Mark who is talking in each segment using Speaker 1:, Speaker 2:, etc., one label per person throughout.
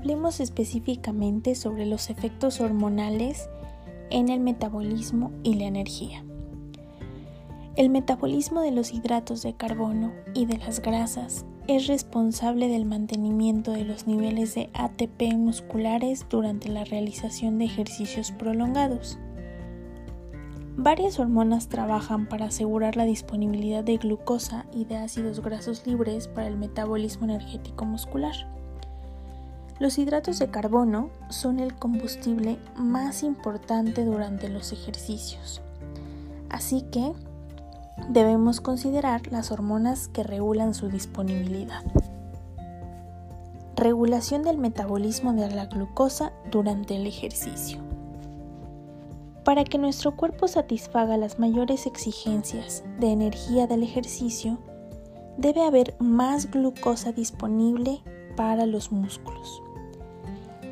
Speaker 1: hablemos específicamente sobre los efectos hormonales en el metabolismo y la energía. El metabolismo de los hidratos de carbono y de las grasas es responsable del mantenimiento de los niveles de ATP musculares durante la realización de ejercicios prolongados. Varias hormonas trabajan para asegurar la disponibilidad de glucosa y de ácidos grasos libres para el metabolismo energético muscular. Los hidratos de carbono son el combustible más importante durante los ejercicios, así que debemos considerar las hormonas que regulan su disponibilidad. Regulación del metabolismo de la glucosa durante el ejercicio. Para que nuestro cuerpo satisfaga las mayores exigencias de energía del ejercicio, debe haber más glucosa disponible para los músculos.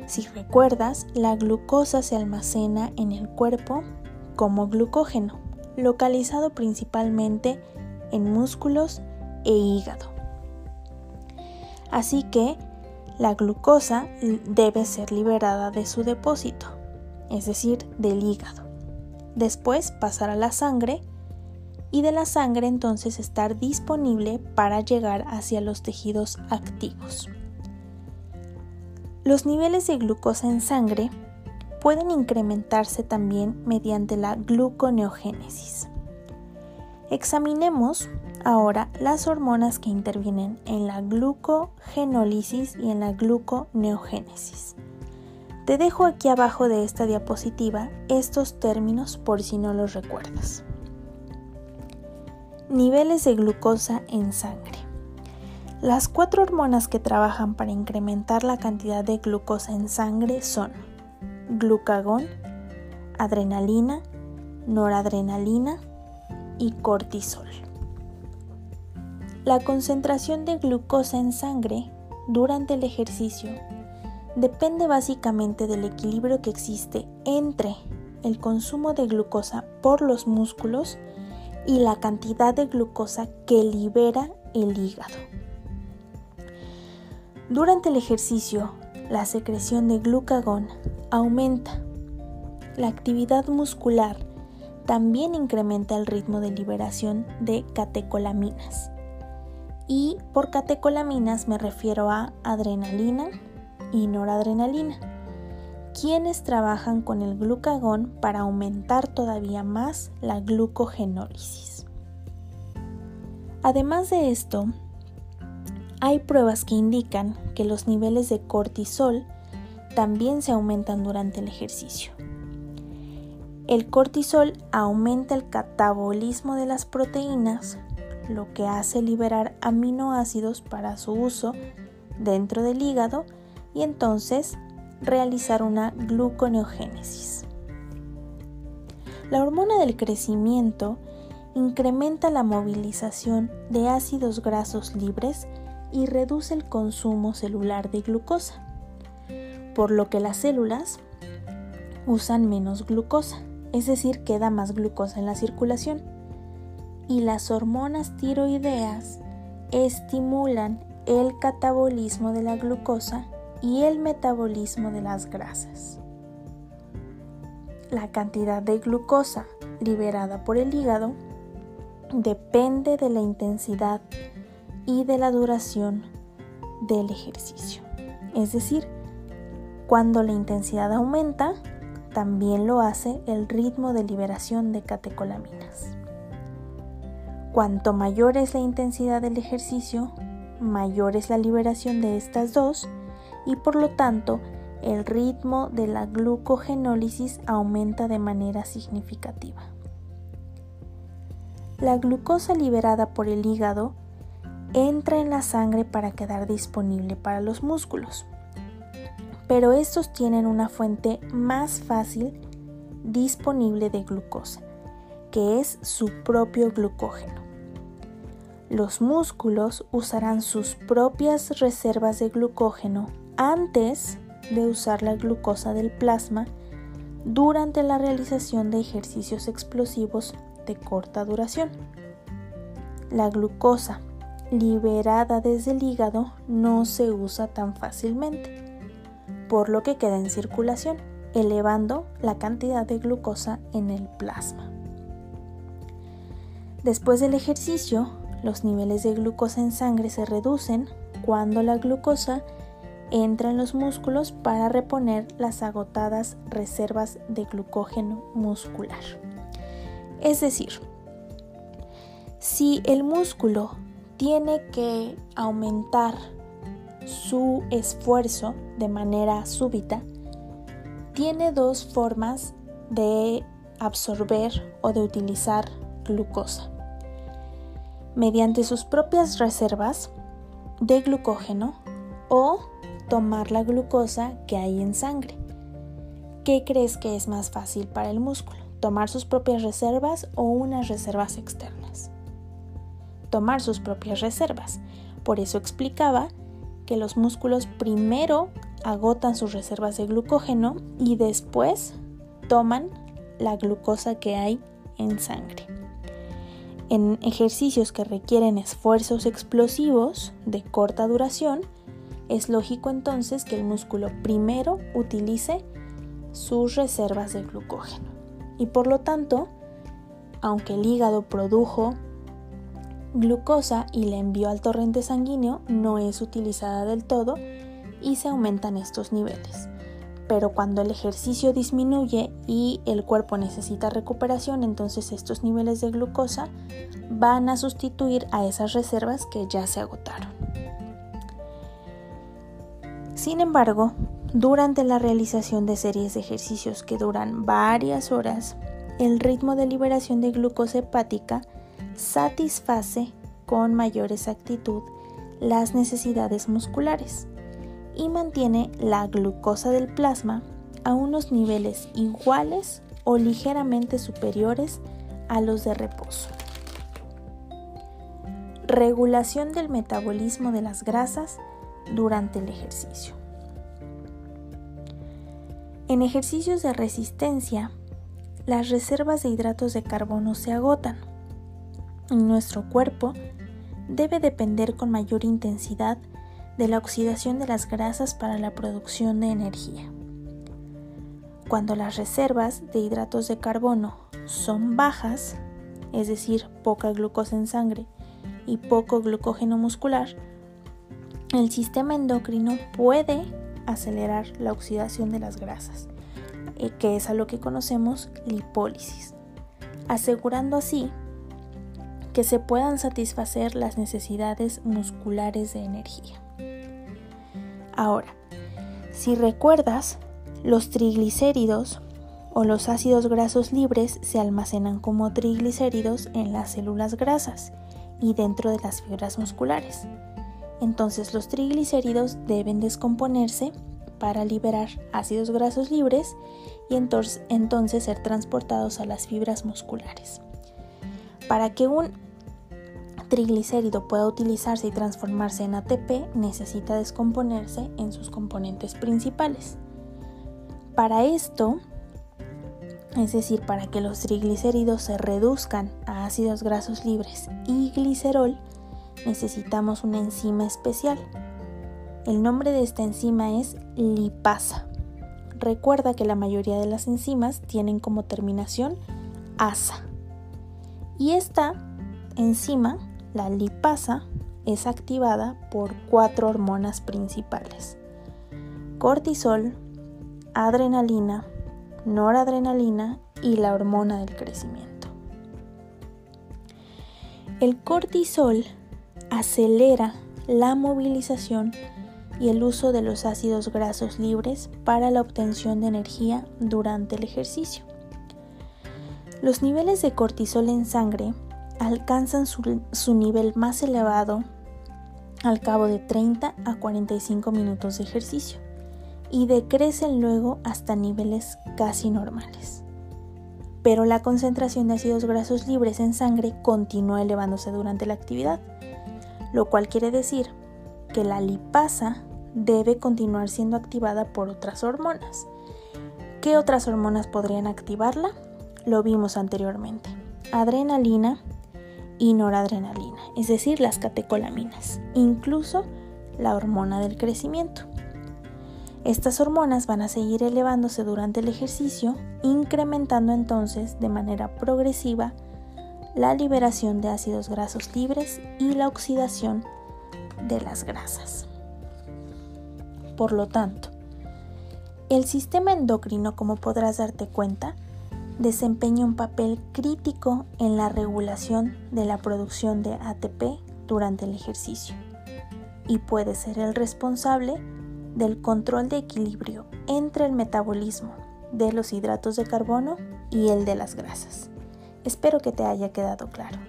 Speaker 1: Si recuerdas, la glucosa se almacena en el cuerpo como glucógeno, localizado principalmente en músculos e hígado. Así que la glucosa debe ser liberada de su depósito es decir, del hígado. Después pasar a la sangre y de la sangre entonces estar disponible para llegar hacia los tejidos activos. Los niveles de glucosa en sangre pueden incrementarse también mediante la gluconeogénesis. Examinemos ahora las hormonas que intervienen en la glucogenólisis y en la gluconeogénesis. Te dejo aquí abajo de esta diapositiva estos términos por si no los recuerdas. Niveles de glucosa en sangre. Las cuatro hormonas que trabajan para incrementar la cantidad de glucosa en sangre son glucagón, adrenalina, noradrenalina y cortisol. La concentración de glucosa en sangre durante el ejercicio depende básicamente del equilibrio que existe entre el consumo de glucosa por los músculos y la cantidad de glucosa que libera el hígado. Durante el ejercicio, la secreción de glucagón aumenta. La actividad muscular también incrementa el ritmo de liberación de catecolaminas. Y por catecolaminas me refiero a adrenalina, y noradrenalina, quienes trabajan con el glucagón para aumentar todavía más la glucogenólisis. Además de esto, hay pruebas que indican que los niveles de cortisol también se aumentan durante el ejercicio. El cortisol aumenta el catabolismo de las proteínas, lo que hace liberar aminoácidos para su uso dentro del hígado y entonces realizar una gluconeogénesis. La hormona del crecimiento incrementa la movilización de ácidos grasos libres y reduce el consumo celular de glucosa, por lo que las células usan menos glucosa, es decir, queda más glucosa en la circulación. Y las hormonas tiroideas estimulan el catabolismo de la glucosa y el metabolismo de las grasas. La cantidad de glucosa liberada por el hígado depende de la intensidad y de la duración del ejercicio. Es decir, cuando la intensidad aumenta, también lo hace el ritmo de liberación de catecolaminas. Cuanto mayor es la intensidad del ejercicio, mayor es la liberación de estas dos y por lo tanto el ritmo de la glucogenólisis aumenta de manera significativa. La glucosa liberada por el hígado entra en la sangre para quedar disponible para los músculos, pero estos tienen una fuente más fácil disponible de glucosa, que es su propio glucógeno. Los músculos usarán sus propias reservas de glucógeno antes de usar la glucosa del plasma durante la realización de ejercicios explosivos de corta duración. La glucosa liberada desde el hígado no se usa tan fácilmente, por lo que queda en circulación, elevando la cantidad de glucosa en el plasma. Después del ejercicio, los niveles de glucosa en sangre se reducen cuando la glucosa entra en los músculos para reponer las agotadas reservas de glucógeno muscular. Es decir, si el músculo tiene que aumentar su esfuerzo de manera súbita, tiene dos formas de absorber o de utilizar glucosa. Mediante sus propias reservas de glucógeno o tomar la glucosa que hay en sangre. ¿Qué crees que es más fácil para el músculo? ¿Tomar sus propias reservas o unas reservas externas? Tomar sus propias reservas. Por eso explicaba que los músculos primero agotan sus reservas de glucógeno y después toman la glucosa que hay en sangre. En ejercicios que requieren esfuerzos explosivos de corta duración, es lógico entonces que el músculo primero utilice sus reservas de glucógeno. Y por lo tanto, aunque el hígado produjo glucosa y la envió al torrente sanguíneo, no es utilizada del todo y se aumentan estos niveles pero cuando el ejercicio disminuye y el cuerpo necesita recuperación, entonces estos niveles de glucosa van a sustituir a esas reservas que ya se agotaron. Sin embargo, durante la realización de series de ejercicios que duran varias horas, el ritmo de liberación de glucosa hepática satisface con mayor exactitud las necesidades musculares y mantiene la glucosa del plasma a unos niveles iguales o ligeramente superiores a los de reposo. Regulación del metabolismo de las grasas durante el ejercicio. En ejercicios de resistencia, las reservas de hidratos de carbono se agotan. Nuestro cuerpo debe depender con mayor intensidad de la oxidación de las grasas para la producción de energía. Cuando las reservas de hidratos de carbono son bajas, es decir, poca glucosa en sangre y poco glucógeno muscular, el sistema endocrino puede acelerar la oxidación de las grasas, eh, que es a lo que conocemos lipólisis, asegurando así que se puedan satisfacer las necesidades musculares de energía. Ahora, si recuerdas, los triglicéridos o los ácidos grasos libres se almacenan como triglicéridos en las células grasas y dentro de las fibras musculares. Entonces los triglicéridos deben descomponerse para liberar ácidos grasos libres y entonces, entonces ser transportados a las fibras musculares. Para que un triglicérido pueda utilizarse y transformarse en ATP, necesita descomponerse en sus componentes principales. Para esto, es decir, para que los triglicéridos se reduzcan a ácidos grasos libres y glicerol, necesitamos una enzima especial. El nombre de esta enzima es lipasa. Recuerda que la mayoría de las enzimas tienen como terminación asa. Y esta enzima la lipasa es activada por cuatro hormonas principales. Cortisol, adrenalina, noradrenalina y la hormona del crecimiento. El cortisol acelera la movilización y el uso de los ácidos grasos libres para la obtención de energía durante el ejercicio. Los niveles de cortisol en sangre alcanzan su, nivel más elevado al cabo de 30 a 45 minutos de ejercicio y decrecen luego hasta niveles casi normales. Pero la concentración de ácidos grasos libres en sangre continúa elevándose durante la actividad, lo cual quiere decir que la lipasa debe continuar siendo activada por otras hormonas. ¿Qué otras hormonas podrían activarla? Lo vimos anteriormente. Adrenalina, y noradrenalina, es decir, las catecolaminas, incluso la hormona del crecimiento. Estas hormonas van a seguir elevándose durante el ejercicio, incrementando entonces de manera progresiva la liberación de ácidos grasos libres y la oxidación de las grasas. Por lo tanto, el sistema endocrino, como podrás darte cuenta, desempeña un papel crítico en la regulación de la producción de ATP durante el ejercicio y puede ser el responsable del control de equilibrio entre el metabolismo de los hidratos de carbono y el de las grasas. Espero que te haya quedado claro.